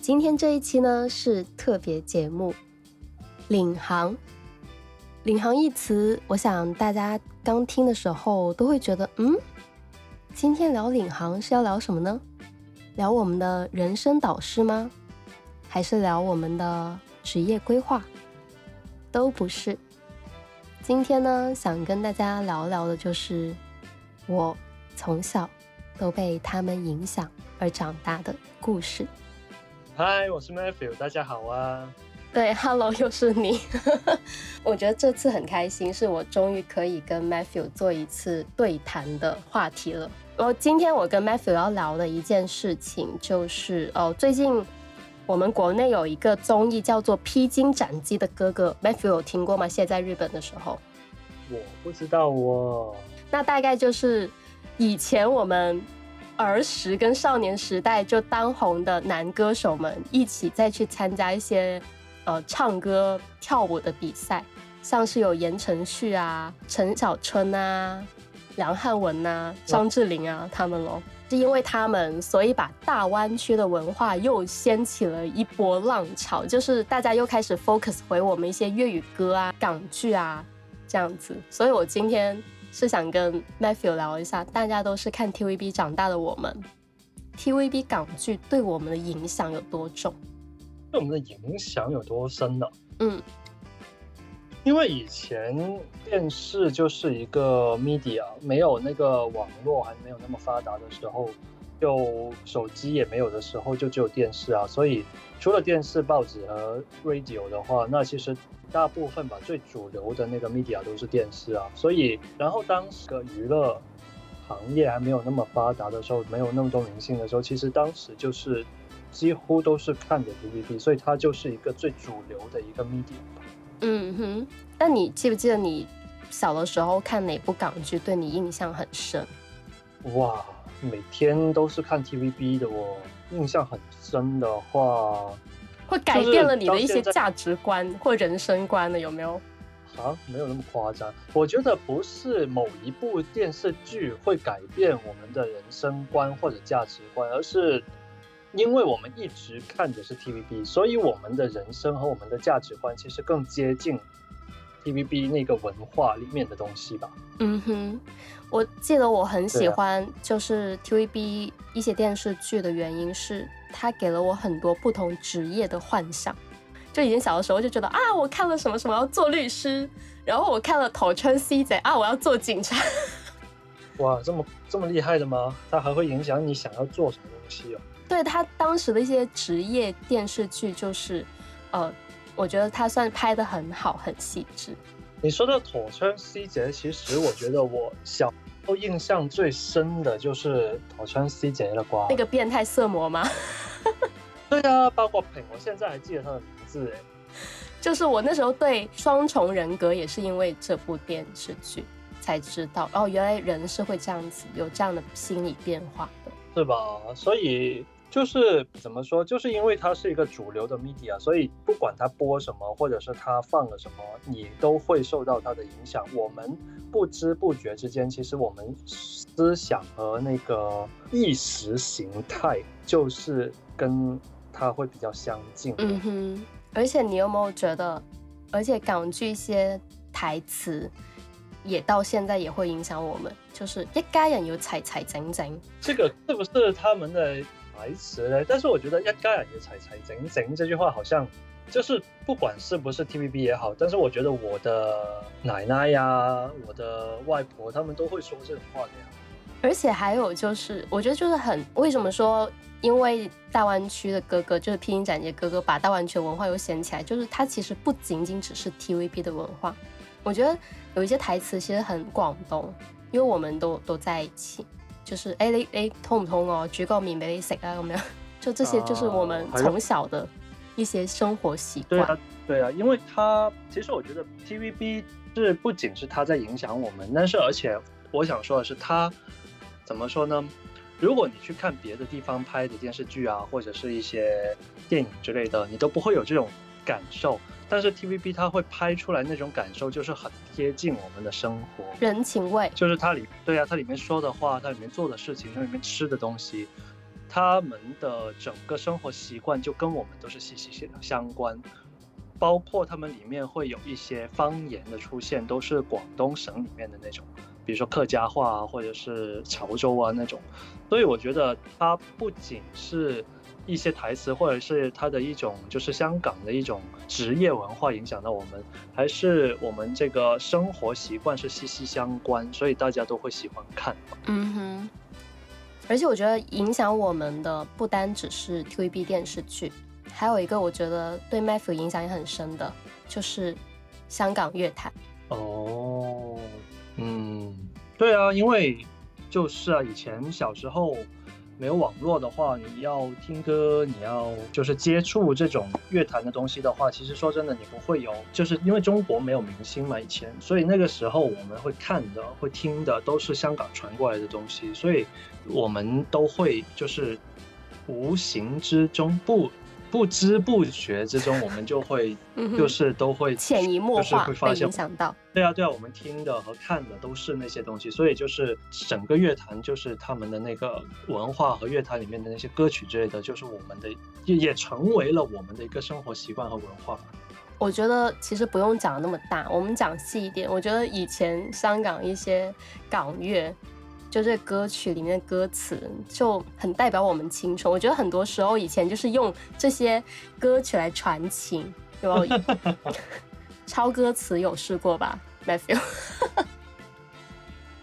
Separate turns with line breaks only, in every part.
今天这一期呢是特别节目，《领航》。领航一词，我想大家刚听的时候都会觉得，嗯，今天聊领航是要聊什么呢？聊我们的人生导师吗？还是聊我们的职业规划？都不是。今天呢，想跟大家聊聊的就是我从小都被他们影响而长大的故事。
嗨，我是 Matthew，大家好啊。
对，Hello，又是你。我觉得这次很开心，是我终于可以跟 Matthew 做一次对谈的话题了。然后今天我跟 Matthew 要聊的一件事情就是，哦，最近我们国内有一个综艺叫做《披荆斩棘的哥哥》，Matthew 有听过吗？现在在日本的时候，
我不知道哦。
那大概就是以前我们。儿时跟少年时代就当红的男歌手们一起再去参加一些，呃，唱歌跳舞的比赛，像是有言承旭啊、陈小春啊、梁汉文啊、张智霖啊，他们咯，是因为他们所以把大湾区的文化又掀起了一波浪潮，就是大家又开始 focus 回我们一些粤语歌啊、港剧啊这样子，所以我今天。是想跟 Matthew 聊一下，大家都是看 TVB 长大的，我们 TVB 港剧对我们的影响有多重？
对我们的影响有多深呢？
嗯，
因为以前电视就是一个 media，没有那个网络还没有那么发达的时候，就手机也没有的时候，就只有电视啊，所以。除了电视、报纸和 radio 的话，那其实大部分吧，最主流的那个 media 都是电视啊。所以，然后当时个娱乐行业还没有那么发达的时候，没有那么多明星的时候，其实当时就是几乎都是看着 d v d 所以它就是一个最主流的一个 media。
嗯哼，那你记不记得你小的时候看哪部港剧对你印象很深？
哇，每天都是看 TVB 的哦，印象很深的话，
会改变了你的一些价值观或人生观的有没有？
啊，没有那么夸张。我觉得不是某一部电视剧会改变我们的人生观或者价值观，而是因为我们一直看的是 TVB，所以我们的人生和我们的价值观其实更接近。T V B 那个文化里面的东西吧。
嗯哼，我记得我很喜欢就是 T V B 一些电视剧的原因是，它给了我很多不同职业的幻想。就已经小的时候就觉得啊，我看了什么什么要做律师，然后我看了《头穿 C 贼》，啊，我要做警察。
哇，这么这么厉害的吗？它还会影响你想要做什么东西哦？
对，它当时的一些职业电视剧就是，呃。我觉得他算拍的很好，很细致。
你说的《妥穿 CJ》，其实我觉得我小时候印象最深的就是妥穿 CJ 的瓜。
那个变态色魔吗？
对啊，包括品，我现在还记得他的名字。哎，
就是我那时候对双重人格也是因为这部电视剧才知道，哦，原来人是会这样子有这样的心理变化的，
对吧？所以。就是怎么说，就是因为它是一个主流的 media，所以不管它播什么，或者是它放了什么，你都会受到它的影响。我们不知不觉之间，其实我们思想和那个意识形态就是跟它会比较相近。
嗯哼，而且你有没有觉得，而且港剧一些台词也到现在也会影响我们，就是一家人有踩踩，整整。
这个是不是他们的？台词呢？但是我觉得“一家人也才才整整”这句话好像就是不管是不是 TVB 也好，但是我觉得我的奶奶呀、我的外婆他们都会说这种话的呀。
而且还有就是，我觉得就是很为什么说，因为大湾区的哥哥就是拼音展节哥哥，把大湾区文化又掀起来，就是他其实不仅仅只是 TVB 的文化。我觉得有一些台词其实很广东，因为我们都都在一起。就是哎，你哎通唔通哦？煮个面俾你食啊？咁样。就这些，就是我们从小的一些生活习惯。
对啊，对啊，因为他其实我觉得 TVB 是不仅是他在影响我们，但是而且我想说的是，他怎么说呢？如果你去看别的地方拍的电视剧啊，或者是一些电影之类的，你都不会有这种感受。但是 TVB 它会拍出来那种感受，就是很贴近我们的生活，
人情味。
就是它里对啊，它里面说的话，它里面做的事情，它里面吃的东西，他们的整个生活习惯就跟我们都是息息相关。包括他们里面会有一些方言的出现，都是广东省里面的那种，比如说客家话啊，或者是潮州啊那种。所以我觉得它不仅是。一些台词，或者是他的一种，就是香港的一种职业文化影响到我们，还是我们这个生活习惯是息息相关，所以大家都会喜欢看。
嗯哼，而且我觉得影响我们的不单只是 TVB 电视剧，还有一个我觉得对麦福影响也很深的，就是香港乐坛。
哦，嗯，对啊，因为就是啊，以前小时候。没有网络的话，你要听歌，你要就是接触这种乐坛的东西的话，其实说真的，你不会有，就是因为中国没有明星嘛，以前，所以那个时候我们会看的，会听的都是香港传过来的东西，所以我们都会就是无形之中不。不知不觉之中，我们就会就是都会
潜移默化，
会发现
想到。
对啊，对啊，我们听的和看的都是那些东西，所以就是整个乐坛，就是他们的那个文化和乐坛里面的那些歌曲之类的，就是我们的也也成为了我们的一个生活习惯和文化吧。
我觉得其实不用讲那么大，我们讲细一点。我觉得以前香港一些港乐。就这歌曲里面的歌词就很代表我们青春。我觉得很多时候以前就是用这些歌曲来传情，有没有？抄 歌词有试过吧，Matthew？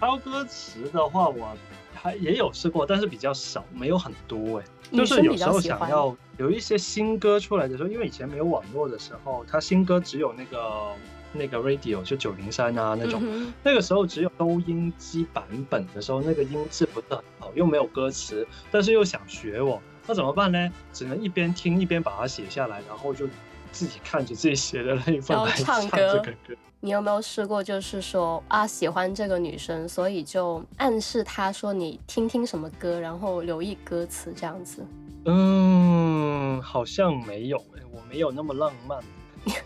抄 歌词的话，我还也有试过，但是比较少，没有很多哎。是有时候想要有一些新歌出来的时候，因为以前没有网络的时候，他新歌只有那个。那个 radio 就九零三啊那种，那个时候只有收音机版本的时候，那个音质不是很好，又没有歌词，但是又想学我，那怎么办呢？只能一边听一边把它写下来，然后就自己看着自己写的那一份来
唱
这个歌。
你有没有试过，就是说啊喜欢这个女生，所以就暗示她说你听听什么歌，然后留意歌词这样子？
嗯，好像没有，哎，我没有那么浪漫。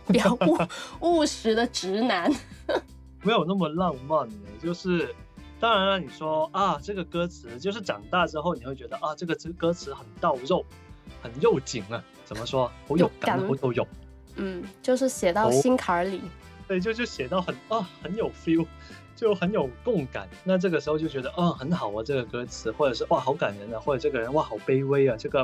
比较务务实的直男，
没有那么浪漫的，就是当然了。你说啊，这个歌词就是长大之后你会觉得啊，这个歌词很到肉，很肉紧啊，怎么说？好有感，都有。
嗯，就是写到心坎里。
对，就就写到很啊，很有 feel，就很有动感。那这个时候就觉得嗯，很好啊，这个歌词，或者是哇，好感人啊，或者这个人哇，好卑微啊，这个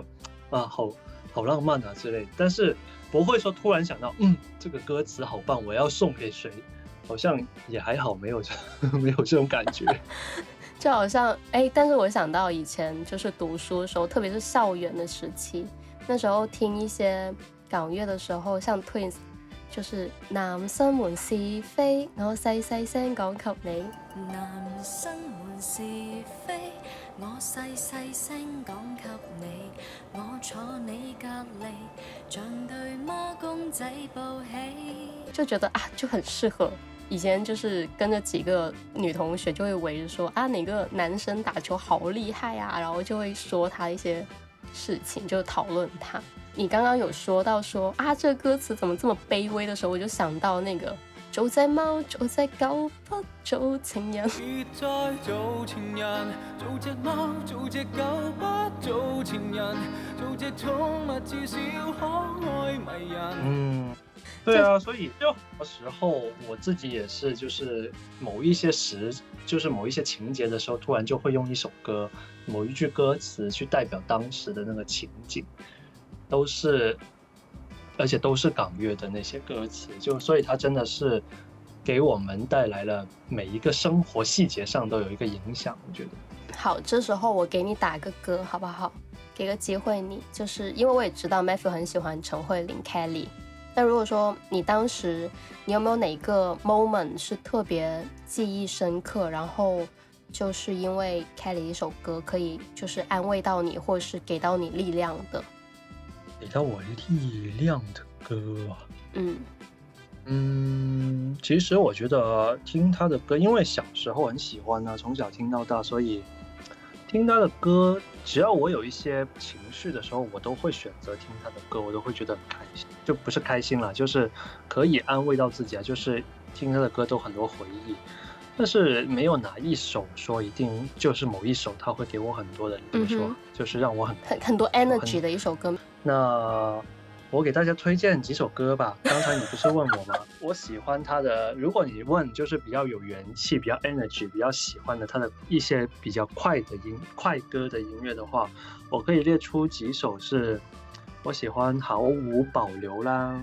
啊，好好浪漫啊之类。但是。不会说突然想到，嗯，这个歌词好棒，我要送给谁？好像也还好，没有 没有这种感觉。
就好像哎，但是我想到以前就是读书的时候，特别是校园的时期，那时候听一些港乐的时候，像 Twins，就是男生们是非，我细细声讲给你。
男生们是非。我我你，你坐隔像公仔
就觉得啊就很适合，以前就是跟着几个女同学就会围着说啊哪个男生打球好厉害啊，然后就会说他一些事情，就讨论他。你刚刚有说到说啊这歌词怎么这么卑微的时候，我就想到那个。做做做
狗，不情人。
嗯，对啊，所以有时候我自己也是，就是某一些时，就是某一些情节的时候，突然就会用一首歌，某一句歌词去代表当时的那个情景，都是。而且都是港乐的那些歌词，就所以它真的是给我们带来了每一个生活细节上都有一个影响，我觉得。
好，这时候我给你打个歌，好不好？给个机会你，就是因为我也知道 Matthew 很喜欢陈慧琳 Kelly。那如果说你当时你有没有哪个 moment 是特别记忆深刻，然后就是因为 Kelly 一首歌可以就是安慰到你，或是给到你力量的？
给到我力量的歌，
嗯
嗯，其实我觉得听他的歌，因为小时候很喜欢啊，从小听到大，所以听他的歌，只要我有一些情绪的时候，我都会选择听他的歌，我都会觉得很开心，就不是开心了，就是可以安慰到自己啊。就是听他的歌都很多回忆，但是没有哪一首说一定就是某一首，他会给我很多的，比如说，就是让我很
很很多 energy 的一首歌。
那我给大家推荐几首歌吧。刚才你不是问我吗？我喜欢他的。如果你问就是比较有元气、比较 energy、比较喜欢的他的一些比较快的音快歌的音乐的话，我可以列出几首是，我喜欢毫无保留啦。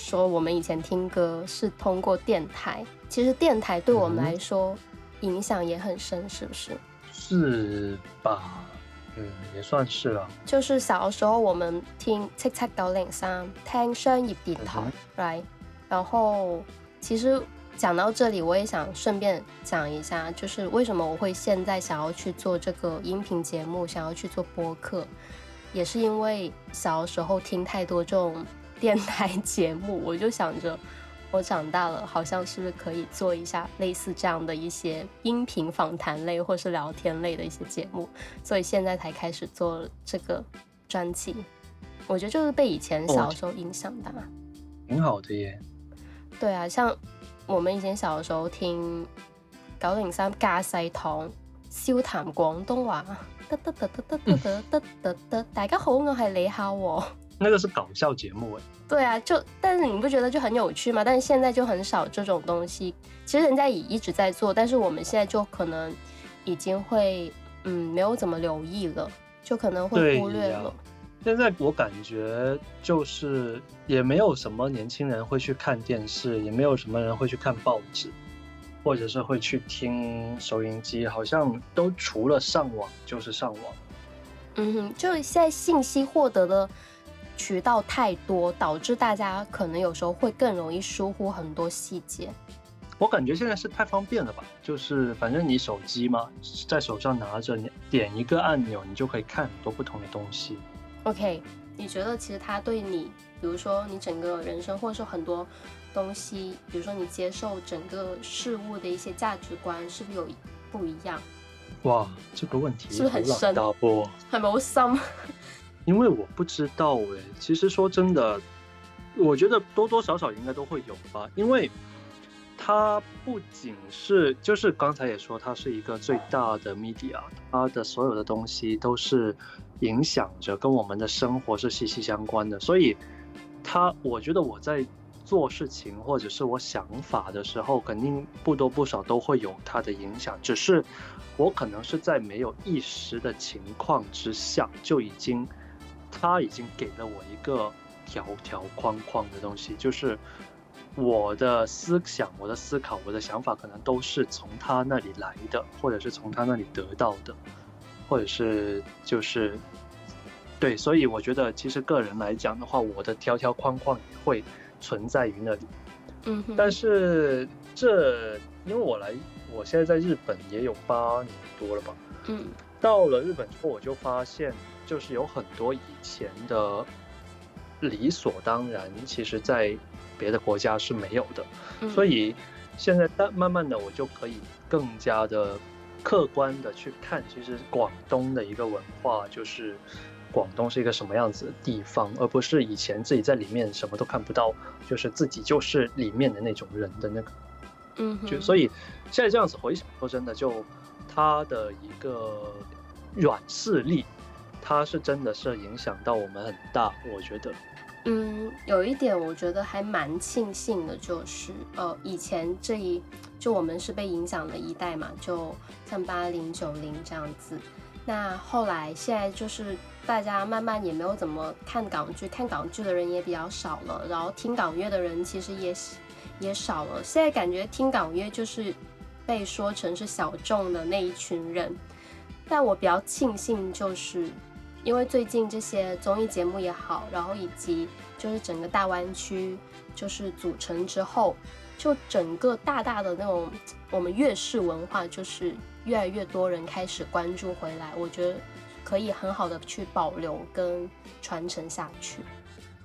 说我
们以前听歌是通过电台，其实电台对我们来说影响也很深，是不是？
是吧？嗯，也算是了。
就是小的时候我们听七七九零三，听商业电台，，right？然后，其实讲到这里，我也想顺便讲一下，就是为什么我会现在想要去做这个音频节目，想要去做播客，也是因为小的时候听太多这种。电台 节目，我就想着，我长大了，好像是可以做一下类似这样的一些音频访谈类或是聊天类的一些节目，所以现在才开始做这个专辑。我觉得就是被以前小时候影响的，
挺好的耶。
对啊，像我们以前小时候听九零三加细堂》，笑谈广东话，哒哒哒哒哒哒哒哒哒，大家好，我系李孝禾。
那个是搞笑节目，哎，
对啊，就但是你不觉得就很有趣吗？但是现在就很少这种东西，其实人家也一直在做，但是我们现在就可能已经会，嗯，没有怎么留意了，就可能
会
忽略了。
现在我感觉就是也没有什么年轻人会去看电视，也没有什么人会去看报纸，或者是会去听收音机，好像都除了上网就是上网。
嗯，哼，就现在信息获得的。渠道太多，导致大家可能有时候会更容易疏忽很多细节。
我感觉现在是太方便了吧，就是反正你手机嘛，在手上拿着，你点一个按钮，你就可以看很多不同的东西。
OK，你觉得其实它对你，比如说你整个人生，或者说很多东西，比如说你接受整个事物的一些价值观，是不是有不一样？
哇，这个问题
是不是很深？大波，还冇
因为我不知道哎，其实说真的，我觉得多多少少应该都会有吧。因为它不仅是，就是刚才也说，它是一个最大的 media，它的所有的东西都是影响着跟我们的生活是息息相关的。所以，它我觉得我在做事情或者是我想法的时候，肯定不多不少都会有它的影响。只是我可能是在没有意识的情况之下就已经。他已经给了我一个条条框框的东西，就是我的思想、我的思考、我的想法，可能都是从他那里来的，或者是从他那里得到的，或者是就是对，所以我觉得其实个人来讲的话，我的条条框框也会存在于那里。
嗯，
但是这因为我来，我现在在日本也有八年多了吧。
嗯，
到了日本之后，我就发现。就是有很多以前的理所当然，其实，在别的国家是没有的，所以现在但慢慢的，我就可以更加的客观的去看，其实广东的一个文化，就是广东是一个什么样子的地方，而不是以前自己在里面什么都看不到，就是自己就是里面的那种人的那个，
嗯，
就所以现在这样子回想，说真的，就他的一个软势力。它是真的是影响到我们很大，我觉得，
嗯，有一点我觉得还蛮庆幸的，就是呃，以前这一就我们是被影响了一代嘛，就像八零九零这样子。那后来现在就是大家慢慢也没有怎么看港剧，看港剧的人也比较少了，然后听港乐的人其实也也少了。现在感觉听港乐就是被说成是小众的那一群人，但我比较庆幸就是。因为最近这些综艺节目也好，然后以及就是整个大湾区就是组成之后，就整个大大的那种我们粤式文化，就是越来越多人开始关注回来，我觉得可以很好的去保留跟传承下去。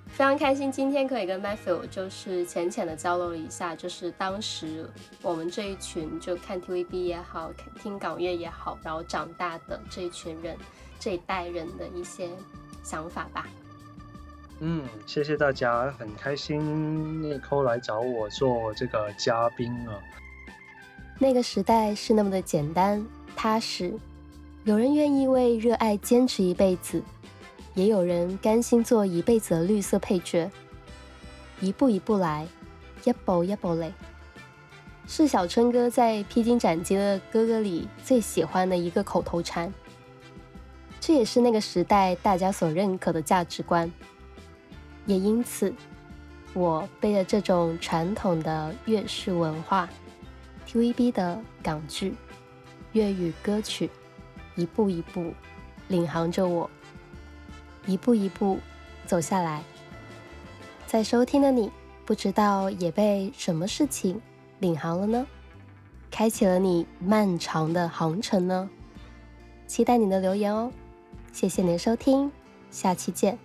非常开心今天可以跟 Matthew 就是浅浅的交流一下，就是当时我们这一群就看 TVB 也好，听港乐也好，然后长大的这一群人。这一代人的一些想法吧。
嗯，谢谢大家，很开心 n i c o 来找我做这个嘉宾啊。
那个时代是那么的简单踏实，有人愿意为热爱坚持一辈子，也有人甘心做一辈子的绿色配角。一步一步来，一步一步来，是小春哥在《披荆斩棘的哥哥》里最喜欢的一个口头禅。这也是那个时代大家所认可的价值观，也因此，我背着这种传统的粤式文化、TVB 的港剧、粤语歌曲，一步一步领航着我，一步一步走下来。在收听的你，不知道也被什么事情领航了呢？开启了你漫长的航程呢？期待你的留言哦！谢谢您收听，下期见。